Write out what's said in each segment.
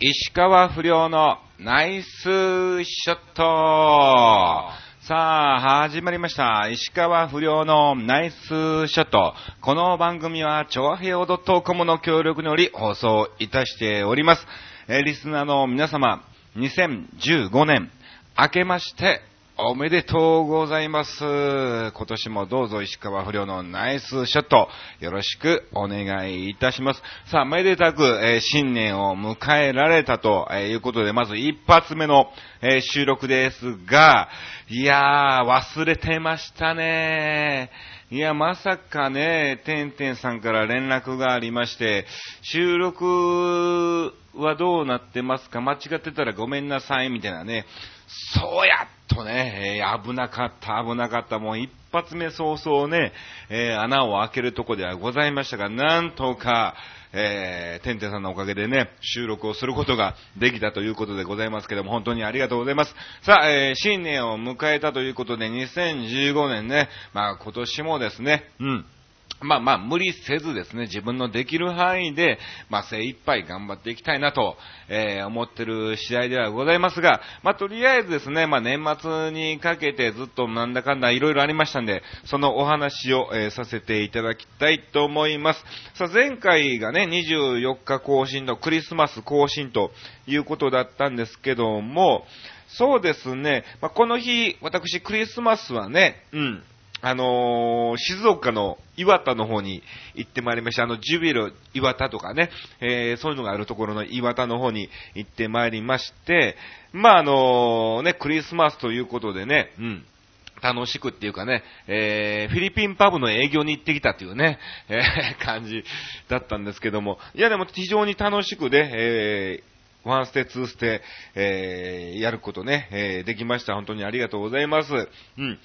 石川不良のナイスショットさあ、始まりました。石川不良のナイスショット。この番組は、調和平和 .com の協力により放送いたしております。えリスナーの皆様、2015年、明けまして、おめでとうございます。今年もどうぞ石川不良のナイスショット、よろしくお願いいたします。さあ、めでたく、えー新年を迎えられたとえいうことで、まず一発目の、えー収録ですが、いやー、忘れてましたねいや、まさかね、てんてんさんから連絡がありまして、収録はどうなってますか？間違ってたらごめんなさい、みたいなね。そうやっとね、えー危なかった、危なかった。もう一発目早々ね、えー穴を開けるとこではございましたが、なんとか、えー、てんてんさんのおかげでね、収録をすることができたということでございますけども、本当にありがとうございます。さあ、えー新年を迎えたということで、2015年ね、まあ今年もですね、うん。まあまあ、無理せずですね、自分のできる範囲で、まあ精一杯頑張っていきたいなと、えー思ってる次第ではございますが、まあとりあえずですね、まあ年末にかけてずっとなんだかんだいろいろありましたんで、そのお話を、えーさせていただきたいと思います。さあ前回がね、24日更新のクリスマス更新ということだったんですけども、そうですね、まあこの日、私クリスマスはね、うん、あのー静岡の岩田の方に行ってまいりました。あの、ジュビロ岩田とかね、えーそういうのがあるところの岩田の方に行ってまいりまして、まあ、あのね、クリスマスということでね、うん。楽しくっていうかね、えー、フィリピンパブの営業に行ってきたっていうね、えー感じだったんですけども、いやでも非常に楽しくで、えーワンステ、ツーステ、えーやることね、えーできました。本当にありがとうございます。うん。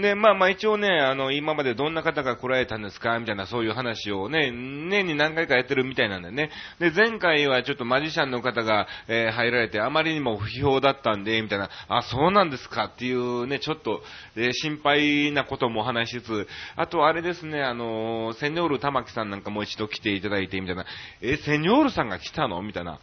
で、まあまあ一応ね、あの、今までどんな方が来られたんですか？みたいなそういう話をね、年に何回かやってるみたいなんでね。で、前回はちょっとマジシャンの方が、えー入られて、あまりにも不評だったんで、みたいな、あ、そうなんですか？っていうね、ちょっと、えー心配なことも話しつつ、あとあれですね、あのセニョール玉木さんなんかもう一度来ていただいて、みたいな、えーセニョールさんが来たの？みたいな。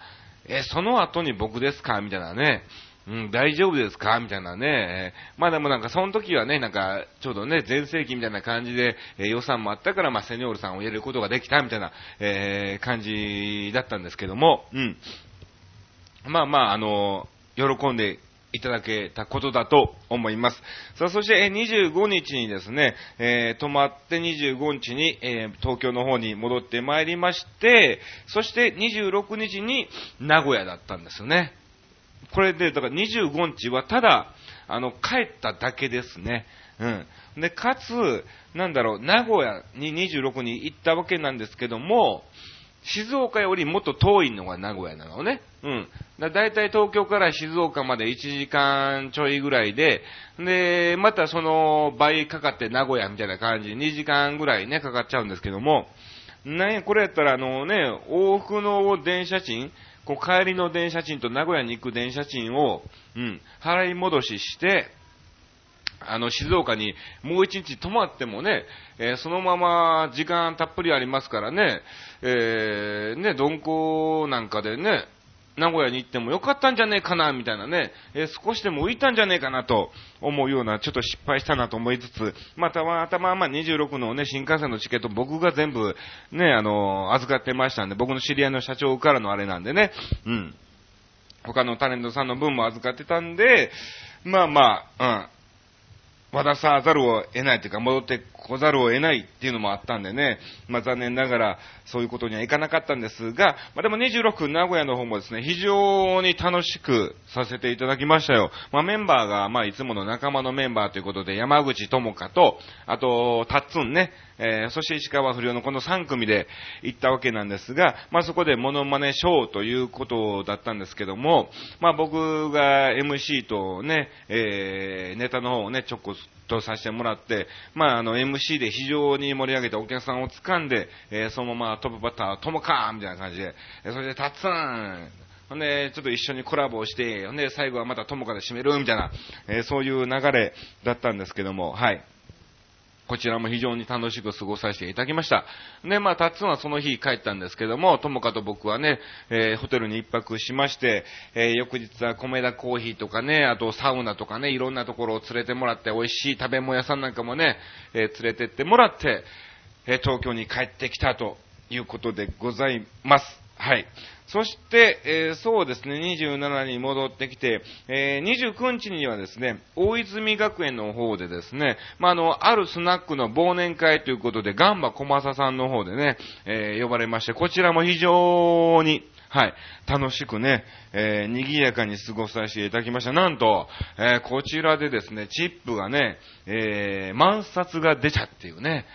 え、その後に僕ですか？みたいなね。うん、大丈夫ですか？みたいなね。まあでもなんかその時はね、なんか、ちょうどね、全盛期みたいな感じで、えー予算もあったから、まあセニョールさんを入れることができたみたいな、えー感じだったんですけども、うん。まあまあ、あの喜んでいただけたことだと思います。さあ、そして、え25日にですね、えー泊まって25日に、えー東京の方に戻ってまいりまして、そして26日に名古屋だったんですよね。これで、だから25日はただ、あの、帰っただけですね。うん。で、かつ、なんだろう、名古屋に26に行ったわけなんですけども、静岡よりもっと遠いのが名古屋なのね。うん。だいたい東京から静岡まで1時間ちょいぐらいで、で、またその倍かかって名古屋みたいな感じで2時間ぐらいね、かかっちゃうんですけども、なんや、これやったらあのね、往復の電車賃、こう帰りの電車賃と名古屋に行く電車賃を、うん、払い戻しして、あの、静岡にもう一日泊まってもね、えーそのまま時間たっぷりありますからね、えーね、鈍行なんかでね、名古屋に行ってもよかったんじゃねえかな、みたいなね、えー少しでも浮いたんじゃねえかなと思うような、ちょっと失敗したなと思いつつ、または頭まあ26のね、新幹線のチケット僕が全部ね、あの預かってましたんで、僕の知り合いの社長からのあれなんでね、うん。他のタレントさんの分も預かってたんで、まあまあ、うん。渡さざるを得ないというか、戻ってこざるを得ないっていうのもあったんでね、まあ残念ながらそういうことにはいかなかったんですが、まあでも26名古屋の方もですね、非常に楽しくさせていただきましたよ。まあメンバーが、まあいつもの仲間のメンバーということで、山口智香と、あと、タッツンね、えーそして石川不良のこの3組で行ったわけなんですが、まあそこでモノマネショーということだったんですけども、まあ僕が MC とね、えーネタの方をね、ちょっとさせてもらって、まああの MC で非常に盛り上げてお客さんを掴んで、えーそのままトップバッター、ともかみたいな感じで、えーそれでタッツンほんで、ちょっと一緒にコラボをして、ほんで、最後はまたともかで締めるみたいな、えーそういう流れだったんですけども、はい。こちらも非常に楽しく過ごさせていただきました。で、まあ、タッツンはその日帰ったんですけども、ともかと僕はね、えー、ホテルに一泊しまして、えー、翌日は米田コーヒーとかね、あとサウナとかね、いろんなところを連れてもらって、美味しい食べ物屋さんなんかもね、えー、連れてってもらって、え東京に帰ってきたということでございます。はい。そして、えー、そうですね、27に戻ってきて、えー、29日にはですね、大泉学園の方でですね、まあ、あの、あるスナックの忘年会ということで、ガンバ小正さんの方でね、えー、呼ばれまして、こちらも非常に、はい。楽しくね、えー、賑やかに過ごさせていただきました。なんと、え、こちらでですね、チップがね、えー、満札が出ちゃっていうね。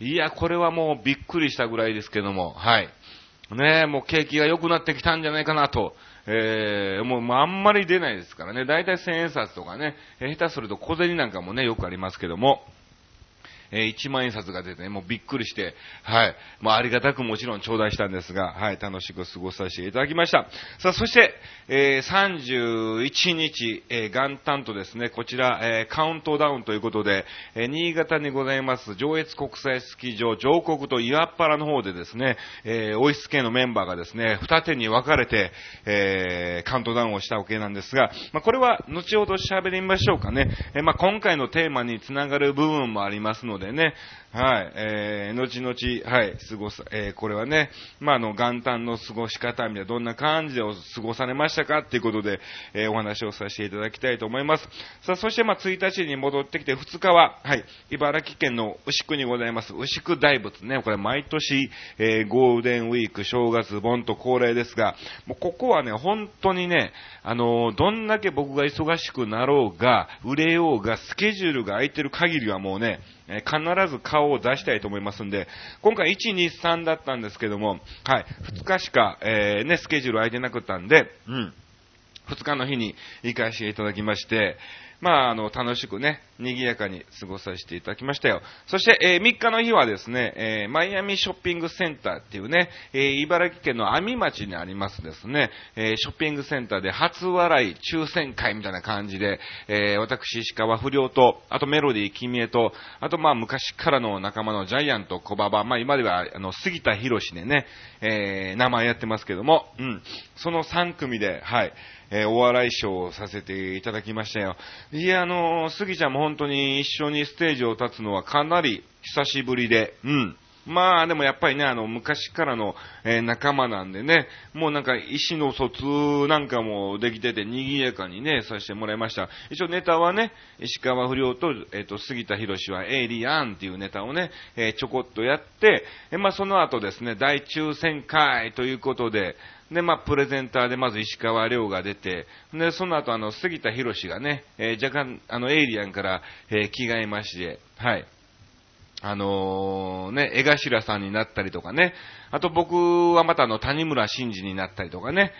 いや、これはもうびっくりしたぐらいですけども、はい。ねえもう景気が良くなってきたんじゃないかなと。えー、もう、まあ、あんまり出ないですからね。だいたい千円札とかね、下手すると小銭なんかもね、よくありますけども。えー、1万円札が出てね、もうびっくりして、はい。まあ、ありがたくもちろん頂戴したんですが、はい、楽しく過ごさせていただきました。さあ、そして、えー、31日、えー、元旦とですね、こちら、えー、カウントダウンということで、えー、新潟にございます、上越国際スキー場、上国と岩っ原の方でですね、えー、オイス系のメンバーがですね、二手に分かれて、えー、カウントダウンをしたわけなんですが、まあ、これは後ほど喋りましょうかね。えー、まあ、今回のテーマにつながる部分もありますのででね、はい、えー、後々、はい、過ごさ、えー、これはね、まあ、あの、元旦の過ごし方みたいな、どんな感じで過ごされましたかっていうことで、えー、お話をさせていただきたいと思います。さあ、そして、まあ、1日に戻ってきて、2日は、はい、茨城県の牛久にございます、牛久大仏ね、これ毎年、えー、ゴールデンウィーク、正月、盆と恒例ですが、もうここはね、本当にね、あのどんだけ僕が忙しくなろうが、売れようが、スケジュールが空いてる限りはもうね、え必ず顔を出したいと思いますんで、今回1、2、3だったんですけども、はい、2日しか、えー、ね、スケジュール空いてなかったんで、うん、2日の日に行かせていただきまして、まあ、あの、楽しくね、賑やかに過ごさせていただきましたよ。そして、えー、3日の日はですね、えー、マイアミショッピングセンターっていうね、えー、茨城県の阿見町にありますですね、えショッピングセンターで初笑い抽選会みたいな感じで、え私、石川不良と、あとメロディー君へと、あとまあ昔からの仲間のジャイアント小馬場、まあ今ではあの杉田博士でね、え名前やってますけども、うん、その3組で、はい、え、お笑いショーをさせていただきましたよ。いや、あのー、杉ちゃんも本当に一緒にステージを立つのはかなり久しぶりで、うん。まあでもやっぱりね、あの、昔からの、えー、仲間なんでね、もうなんか意思の疎通なんかもできてて賑やかにね、させてもらいました。一応ネタはね、石川不良と、えっ、ー、と、杉田博士はエイリアンっていうネタをね、えー、ちょこっとやって、えまあその後ですね、大抽選会ということで、で、まあ、プレゼンターでまず石川亮が出て、で、その後あの、杉田博士がね、えー、若干、あの、エイリアンから、えー、着替えまして、はい。あのー、ね、江頭さんになったりとかね、あと僕はまたあの、谷村新司になったりとかね、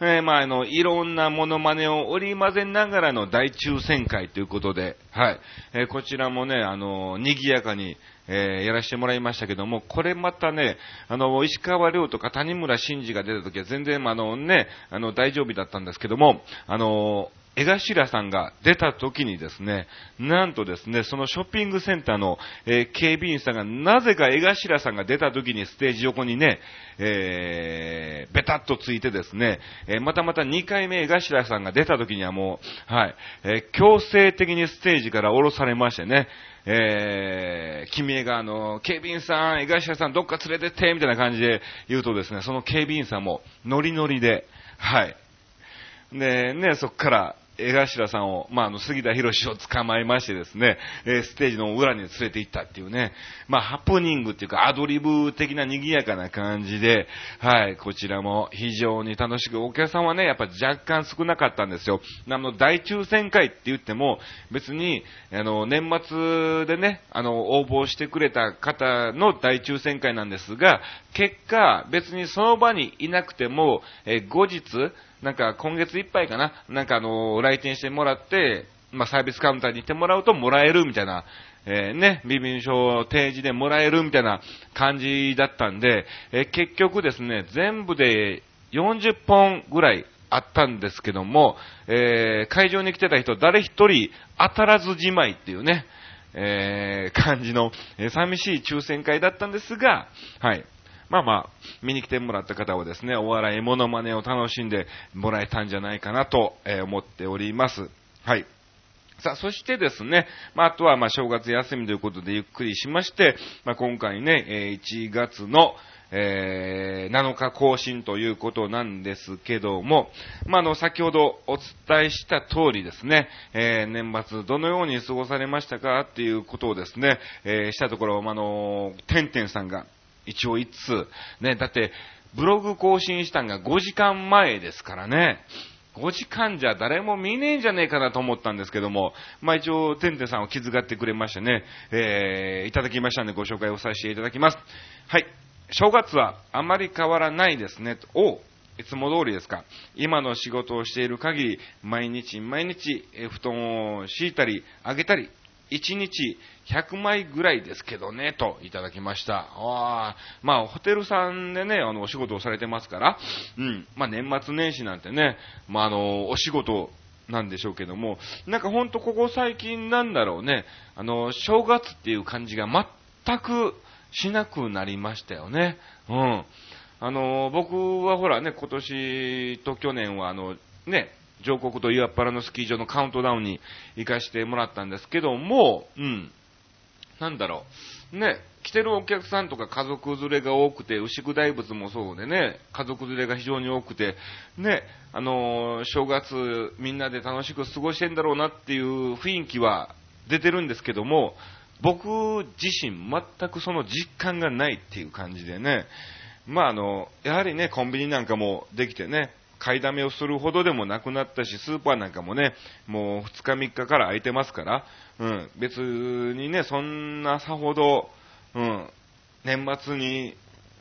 えー、まあ、あの、いろんなモノマネを織り交ぜながらの大抽選会ということで、はい。えー、こちらもね、あの、賑やかに、えー、やらせてもらいましたけども、これまたね、あの、石川亮とか谷村新司が出た時は全然、あのね、あの、大丈夫だったんですけども、あの、江頭さんが出た時にですね、なんとですね、そのショッピングセンターの、えー、警備員さんがなぜか江頭さんが出た時にステージ横にね、えー、ベタっとついてですね、えー、またまた2回目江頭さんが出た時にはもう、はい、え、強制的にステージから降ろされましてね、えー、君江があの、警備員さん、江頭さんどっか連れてって、みたいな感じで言うとですね、その警備員さんもノリノリで、はい。で、ね、そっから、江頭さんを、まあ、あの、杉田博士を捕まえましてですね、えー、ステージの裏に連れて行ったっていうね、まあ、ハプニングっていうか、アドリブ的な賑やかな感じで、はい、こちらも非常に楽しく、お客さんはね、やっぱ若干少なかったんですよ。あの、大抽選会って言っても、別に、あの、年末でね、あの、応募してくれた方の大抽選会なんですが、結果、別にその場にいなくても、えー、後日、なんか今月いっぱいかな、なんかあの、来店してもらって、まあ、サービスカウンターに行ってもらうともらえるみたいな、えー、ね、身分証提示でもらえるみたいな感じだったんで、えー、結局ですね、全部で40本ぐらいあったんですけども、えー、会場に来てた人誰一人当たらずじまいっていうね、えー、感じの、えー、寂しい抽選会だったんですが、はい。まあまあ、見に来てもらった方はですね、お笑いモノマネを楽しんでもらえたんじゃないかなと、思っております。はい。さあ、そしてですね、まあ、あとは、ま、正月休みということでゆっくりしまして、まあ、今回ね、え1月の、えー、7日更新ということなんですけども、まあ、の、先ほどお伝えした通りですね、えー、年末どのように過ごされましたかっていうことをですね、えー、したところ、まあ、の、てんてんさんが一応一通、ね、だって、ブログ更新したんが5時間前ですからね、5時間じゃ誰も見ねえんじゃねえかなと思ったんですけども、まあ一応、てんてんさんを気遣ってくれましてね、えー、いただきましたんでご紹介をさせていただきます。はい。正月はあまり変わらないですね。おいつも通りですか。今の仕事をしている限り、毎日毎日、え布団を敷いたり、あげたり、1日100枚ぐらいですけどね、といただきました。あまあ、ホテルさんでね、あの、お仕事をされてますから、うん、まあ、年末年始なんてね、まあ、あの、お仕事なんでしょうけども、なんかほんとここ最近なんだろうね、あの、正月っていう感じが全くしなくなりましたよね。うん。あの、僕はほらね、今年と去年はあの、ね、上国と岩っ原のスキー場のカウントダウンに行かしてもらったんですけども、うん。なんだろう。ね、来てるお客さんとか家族連れが多くて、牛久大仏もそうでね、家族連れが非常に多くて、ね、あのー、正月みんなで楽しく過ごしてんだろうなっていう雰囲気は出てるんですけども、僕自身全くその実感がないっていう感じでね、まああの、やはりね、コンビニなんかもできてね、買いだめをするほどでもなくなったし、スーパーなんかもね、もう2日3日から空いてますから、うん、別にね、そんなさほど、うん、年末に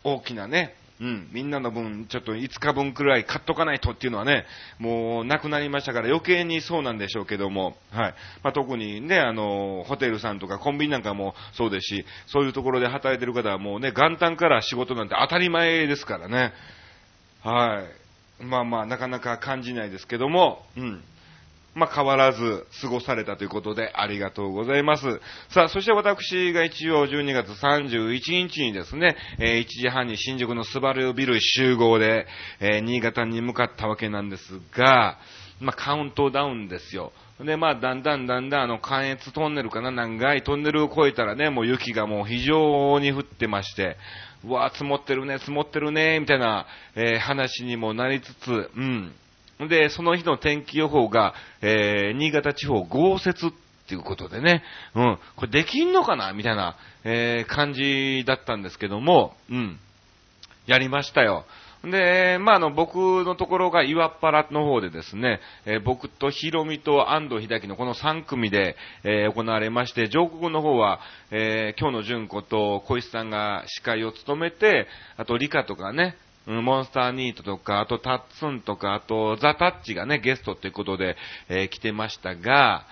大きなね、うん、みんなの分、ちょっと5日分くらい買っとかないとっていうのはね、もうなくなりましたから余計にそうなんでしょうけども、はい。まあ、特にね、あの、ホテルさんとかコンビニなんかもそうですし、そういうところで働いてる方はもうね、元旦から仕事なんて当たり前ですからね。はい。まあまあ、なかなか感じないですけども、うん。まあ、変わらず過ごされたということでありがとうございます。さあ、そして私が一応12月31日にですね、えー、1時半に新宿のスバルビル集合で、えー、新潟に向かったわけなんですが、まあ、カウントダウンですよ。で、まあ、だんだんだんだん、あの、関越トンネルかな、長いトンネルを越えたらね、もう雪がもう非常に降ってまして、うわ積もってるね、積もってるね、みたいな、えー、話にもなりつつ、うん。で、その日の天気予報が、えー、新潟地方豪雪っていうことでね、うん、これできんのかなみたいな、えー、感じだったんですけども、うん、やりましたよ。で、まあ、あの、僕のところが岩っ原の方でですね、えー、僕とヒロミと安藤秀樹のこの3組で、えー、行われまして、上国の方は、えー、今日の純子と小石さんが司会を務めて、あと理科とかね、モンスターニートとか、あとタッツンとか、あとザ・タッチがね、ゲストっていうことで、えー、来てましたが、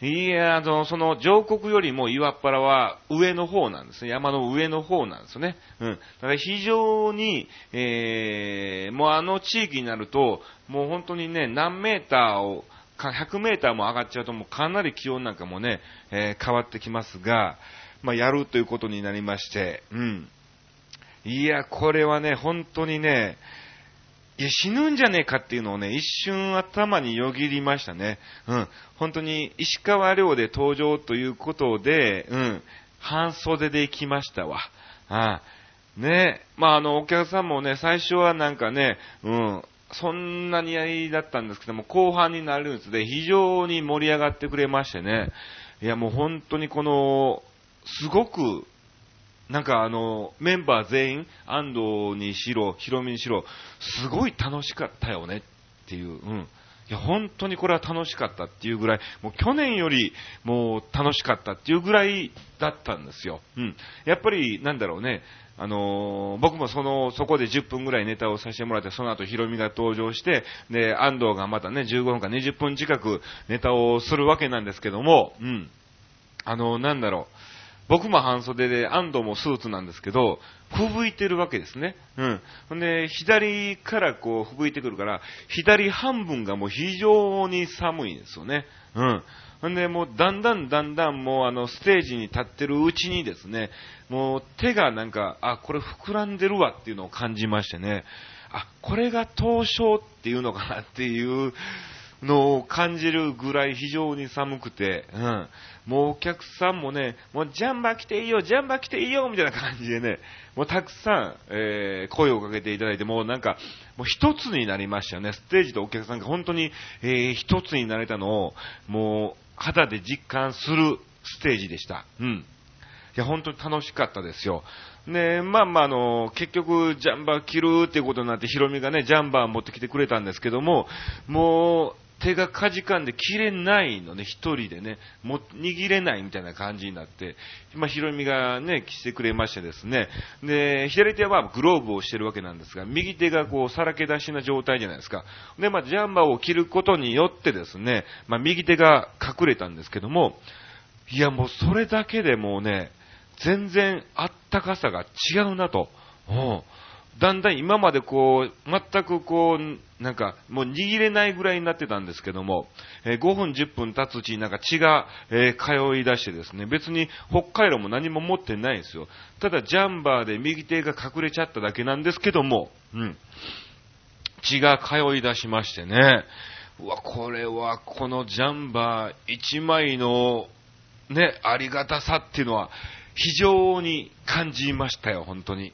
いや、あの、その上国よりも岩っ原は上の方なんですね。山の上の方なんですね。うん。だから非常に、えー、もうあの地域になると、もう本当にね、何メーターを、100メーターも上がっちゃうともうかなり気温なんかもね、えー、変わってきますが、まあ、やるということになりまして、うん。いや、これはね、本当にね、いや、死ぬんじゃねえかっていうのをね、一瞬頭によぎりましたね。うん。本当に、石川遼で登場ということで、うん。半袖で行きましたわ。ああねまあ、あの、お客さんもね、最初はなんかね、うん。そんなにやりだったんですけども、後半になるんですで、非常に盛り上がってくれましてね。いや、もう本当にこの、すごくなんかあの、メンバー全員、安藤にしろ、ヒロミにしろ、すごい楽しかったよねっていう、うん。いや、本当にこれは楽しかったっていうぐらい、もう去年よりもう楽しかったっていうぐらいだったんですよ。うん。やっぱり、なんだろうね、あのー、僕もその、そこで10分ぐらいネタをさせてもらって、その後ヒロミが登場して、で、安藤がまたね、15分か20分近くネタをするわけなんですけども、うん。あのー、なんだろう。僕も半袖で、安藤もスーツなんですけど、吹雪いてるわけですね。うん。ほんで、左からこう吹雪いてくるから、左半分がもう非常に寒いんですよね。うん。ほんで、もうだんだんだんだんもうあのステージに立ってるうちにですね、もう手がなんか、あ、これ膨らんでるわっていうのを感じましてね、あ、これが凍傷っていうのかなっていうのを感じるぐらい非常に寒くて、うん。もうお客さんもね、もうジャンバー来ていいよ、ジャンバー来ていいよ、みたいな感じでね、もうたくさん、えー、声をかけていただいて、もうなんか、もう一つになりましたよね。ステージとお客さんが本当に、えー、一つになれたのを、もう、肌で実感するステージでした。うん。いや、本当に楽しかったですよ。で、まあまあ、あの、結局、ジャンバー着るっていうことになって、ヒロミがね、ジャンバー持ってきてくれたんですけども、もう、手がかじかんで切れないのね、一人でね、も、握れないみたいな感じになって、まあ、ヒロミがね、着てくれましてですね、で、左手はグローブをしてるわけなんですが、右手がこう、さらけ出しな状態じゃないですか。で、まあ、ジャンバーを着ることによってですね、まあ、右手が隠れたんですけども、いや、もうそれだけでもうね、全然あったかさが違うなと。うんだんだん今までこう、全くこう、なんか、もう握れないぐらいになってたんですけども、えー、5分10分経つうちになんか血が、えー、通い出してですね、別に北海道も何も持ってないんですよ。ただジャンバーで右手が隠れちゃっただけなんですけども、うん。血が通い出しましてね、うわ、これはこのジャンバー1枚のね、ありがたさっていうのは非常に感じましたよ、本当に。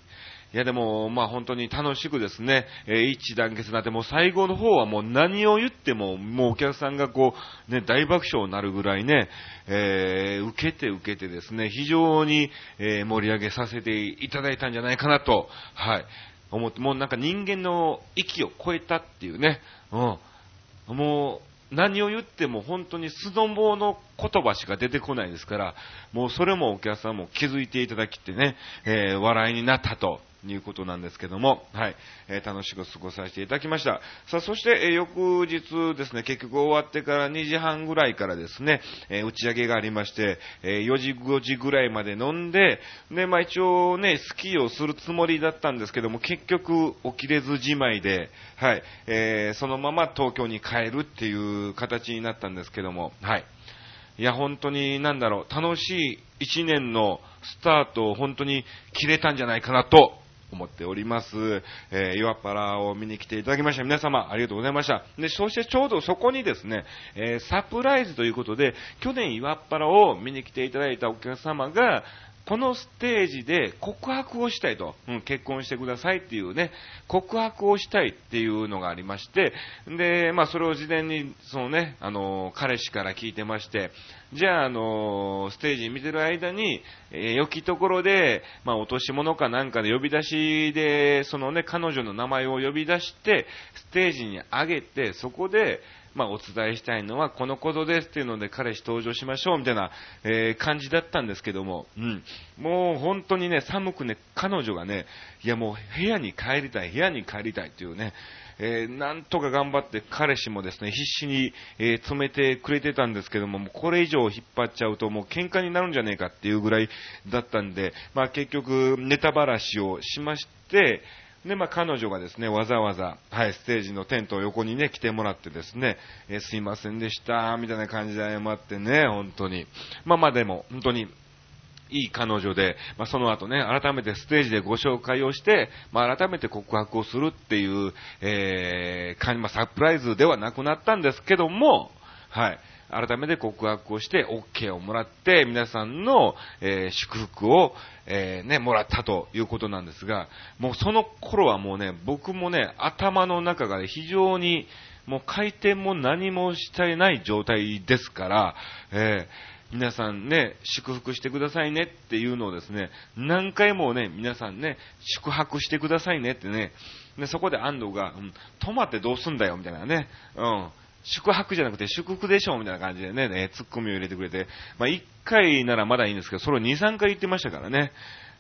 いやでも、まあ本当に楽しくですね、えー、一致団結になって、もう最後の方はもう何を言っても、もうお客さんがこう、ね、大爆笑になるぐらいね、えー、受けて受けてですね、非常に、えー、盛り上げさせていただいたんじゃないかなと、はい、思って、もうなんか人間の域を超えたっていうね、うん、もう、何を言っても本当に素の棒の言葉しか出てこないですから、もうそれもお客さんも気づいていただきってね、えー、笑いになったと。いうことなんですけども、はい、えー、楽しく過ごさせていただきました。さあ、そして、えー、翌日ですね、結局終わってから2時半ぐらいからですね、えー、打ち上げがありまして、え4時5時ぐらいまで飲んで、で、まあ一応ね、スキーをするつもりだったんですけども、結局起きれずじまいで、はい、えそのまま東京に帰るっていう形になったんですけども、はい。いや、本当に、なんだろう、楽しい一年のスタートを本当に切れたんじゃないかなと思っております。えー、岩っ原を見に来ていただきました。皆様、ありがとうございました。で、そしてちょうどそこにですね、えー、サプライズということで、去年岩っ原を見に来ていただいたお客様が、このステージで告白をしたいと、うん、結婚してくださいっていうね、告白をしたいっていうのがありまして、で、まあそれを事前に、そのね、あの、彼氏から聞いてまして、じゃあ、あの、ステージ見てる間に、えー、良きところで、まあ落とし物かなんかで呼び出しで、そのね、彼女の名前を呼び出して、ステージに上げて、そこで、まあ、お伝えしたいのはこのことですっていうので彼氏登場しましょうみたいな、えー、感じだったんですけども、うん。もう本当にね、寒くね、彼女がね、いやもう部屋に帰りたい、部屋に帰りたいっていうね、えー、なんとか頑張って彼氏もですね、必死に、えー、詰めてくれてたんですけども、もこれ以上引っ張っちゃうともう喧嘩になるんじゃねえかっていうぐらいだったんで、まあ結局ネタばらしをしまして、で、まあ、彼女がですね、わざわざ、はい、ステージのテントを横にね、来てもらってですね、えー、すいませんでした、みたいな感じで謝ってね、本当に。まあまあでも、本当に、いい彼女で、まあ、その後ね、改めてステージでご紹介をして、まあ、改めて告白をするっていう、えー、まあ、サプライズではなくなったんですけども、はい。改めて告白をして OK をもらって皆さんの、えー、祝福を、えー、ね、もらったということなんですが、もうその頃はもうね、僕もね、頭の中が、非常にもう回転も何もしていない状態ですから、えー皆さんね、祝福してくださいねっていうのをですね、何回もね、皆さんね、宿泊してくださいねってね、でそこで安藤が、うん、泊まってどうすんだよみたいなね、うん、宿泊じゃなくて祝福でしょみたいな感じでね、ね、ツッコミを入れてくれて、まあ、1回ならまだいいんですけど、それを2、3回言ってましたからね。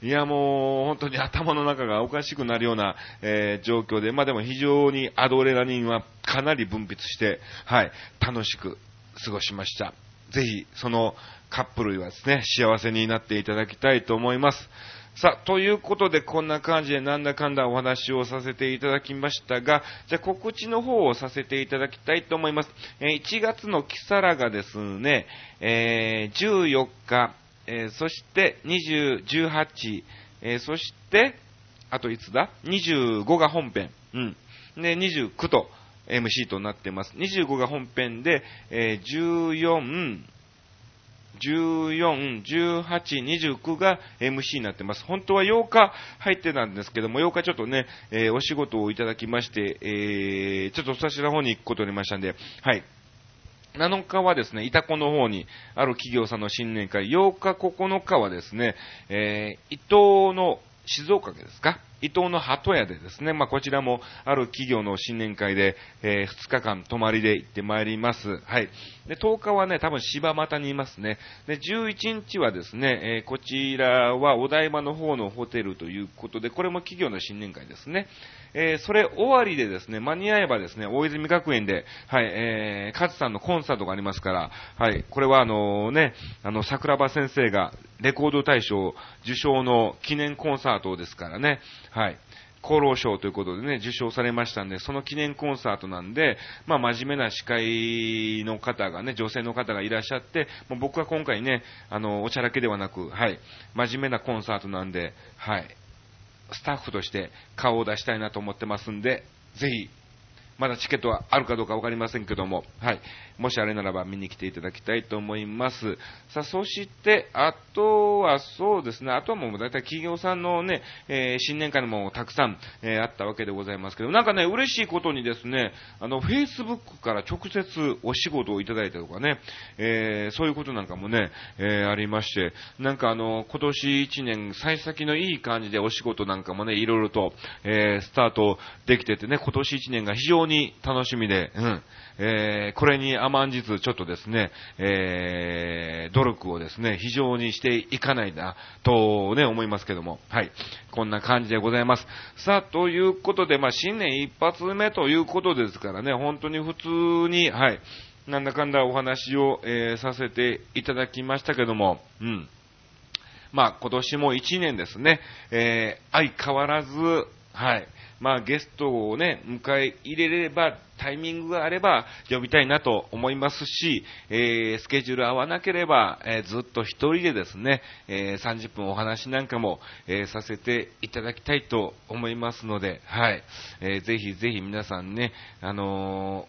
いやもう、本当に頭の中がおかしくなるような、えー、状況で、まあでも非常にアドレナリンはかなり分泌して、はい、楽しく過ごしました。ぜひ、そのカップルはですね、幸せになっていただきたいと思います。さあ、ということで、こんな感じでなんだかんだお話をさせていただきましたが、じゃあ告知の方をさせていただきたいと思います。えー、1月のキサラがですね、えー、14日、えー、そして20、18、え、そして、あといつだ ?25 が本編。うん。で、29と MC となってます。25が本編で、えー、14、14、18、29が MC になってます。本当は8日入ってたんですけども、8日ちょっとね、えー、お仕事をいただきまして、えー、ちょっとそちらの方に行くことになりましたんで、はい。7日はですね、イタコの方にある企業さんの新年会、8日、9日はですね、えー、伊藤の静岡ですか？伊東の鳩屋でですね、まあ、こちらもある企業の新年会で、えー、2日間泊まりで行ってまいります。はい。で、10日はね、多分柴又にいますね。で、11日はですね、えー、こちらはお台場の方のホテルということで、これも企業の新年会ですね。えー、それ終わりでですね、間に合えばですね、大泉学園で、はい、えー、勝さんのコンサートがありますから、はい、これはあのね、あの、桜庭先生がレコード大賞受賞の記念コンサートですからね、はい。厚労省ということでね、受賞されましたんで、その記念コンサートなんで、まあ真面目な司会の方がね、女性の方がいらっしゃって、もう僕は今回ね、あの、おちゃらけではなく、はい、真面目なコンサートなんで、はい、スタッフとして顔を出したいなと思ってますんで、ぜひまだチケットはあるかどうかわかりませんけども、はい。もしあれならば見に来ていただきたいと思います。さあ、そして、あとはそうですね、あとはもう大体企業さんのね、えー、新年会にもたくさん、えー、あったわけでございますけど、なんかね、嬉しいことにですね、あの、Facebook から直接お仕事をいただいたとかね、えー、そういうことなんかもね、えありまして、なんかあの、今年1年、幸先のいい感じでお仕事なんかもね、いろいろと、えスタートできててね、今年1年が非常にに楽しみで、うん。えー、これに甘んじず、ちょっとですね、えー、努力をですね、非常にしていかないな、とね、思いますけども、はい。こんな感じでございます。さあ、ということで、まあ、新年一発目ということですからね、本当に普通に、はい、なんだかんだお話を、えー、させていただきましたけども、うん。まあ、今年も1年ですね、えー、相変わらず、はい、まあ、ゲストをね、迎え入れれば、タイミングがあれば呼びたいなと思いますし、えー、スケジュール合わなければ、えー、ずっと一人でですね、えー、30分お話なんかも、えさせていただきたいと思いますので、はい。えぜひぜひ皆さんね、あの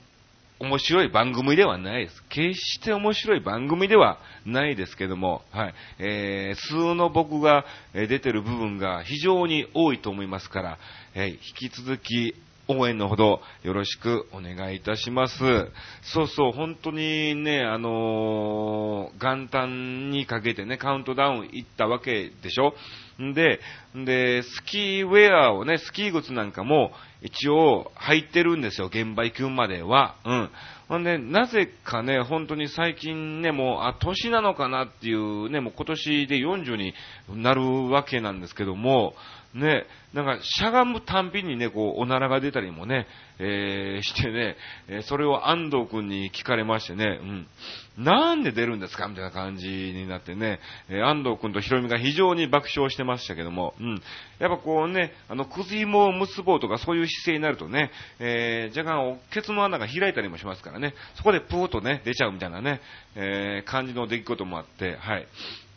面白い番組ではないです。決して面白い番組ではないですけども、はい。えー、数の僕が出てる部分が非常に多いと思いますから、えー、引き続き応援のほどよろしくお願いいたします。そうそう、本当にね、あのー、元旦にかけてね、カウントダウン行ったわけでしょんで、んで、スキーウェアをね、スキー靴なんかも一応履いてるんですよ、現場行くまでは。うん。ほんで、なぜかね、本当に最近ね、もう、あ、年なのかなっていうね、もう今年で40になるわけなんですけども、ね、なんか、しゃがむたんびにね、こう、おならが出たりもね、えー、してね、えー、それを安藤くんに聞かれましてね、うん。なんで出るんですか？みたいな感じになってね、えー、安藤くんとひろみが非常に爆笑してましたけども、うん。やっぱこうね、あの、くず芋を結ぼうとかそういう姿勢になるとね、えー、若干お、ケツの穴が開いたりもしますからね、そこでプーッとね、出ちゃうみたいなね、えー、感じの出来事もあって、はい。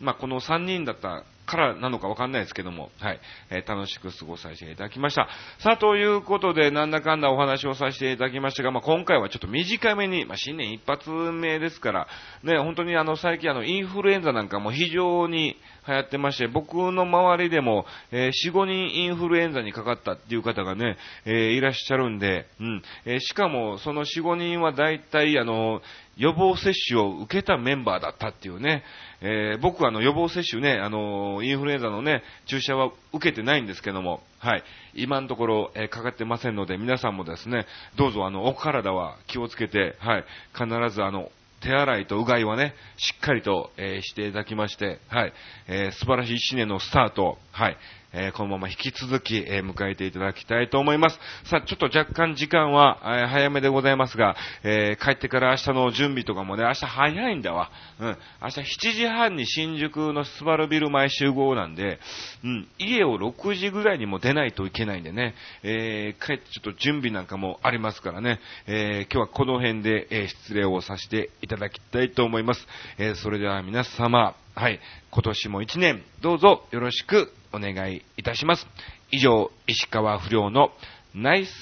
まあ、この3人だったからなのかわかんないですけども、はい、えー、楽しく過ごさせていただきました。さあ、ということで、なんだかんだお話をさせていただきましたが、まあ、今回はちょっと短めに、まあ、新年一発目ですから、ね、本当にあの、最近あの、インフルエンザなんかも非常に流行ってまして、僕の周りでも、えー、4、5人インフルエンザにかかったっていう方がね、えー、いらっしゃるんで、うん、えー、しかも、その4、5人は大体、あの、予防接種を受けたメンバーだったっていうね、えー、僕はあの予防接種ね、あのインフルエンザのね、注射は受けてないんですけども、はい。今のところ、えー、かかってませんので、皆さんもですね、どうぞあの、お体は気をつけて、はい。必ずあの、手洗いとうがいはね、しっかりと、えー、していただきまして、はい。えー、素晴らしい一年のスタート、はい。えーこのまま引き続き、えー迎えていただきたいと思います。さあ、ちょっと若干時間は、えー早めでございますが、え帰ってから明日の準備とかもね、明日早いんだわ。うん。明日7時半に新宿のスバルビル前集合なんで、うん、家を6時ぐらいにも出ないといけないんでね、えー帰ってちょっと準備なんかもありますからね、え今日はこの辺で、え失礼をさせていただきたいと思います。えそれでは皆様、はい、今年も一年、どうぞよろしくお願いいたします。以上、石川不良のナイス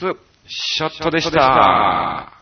ショットでした。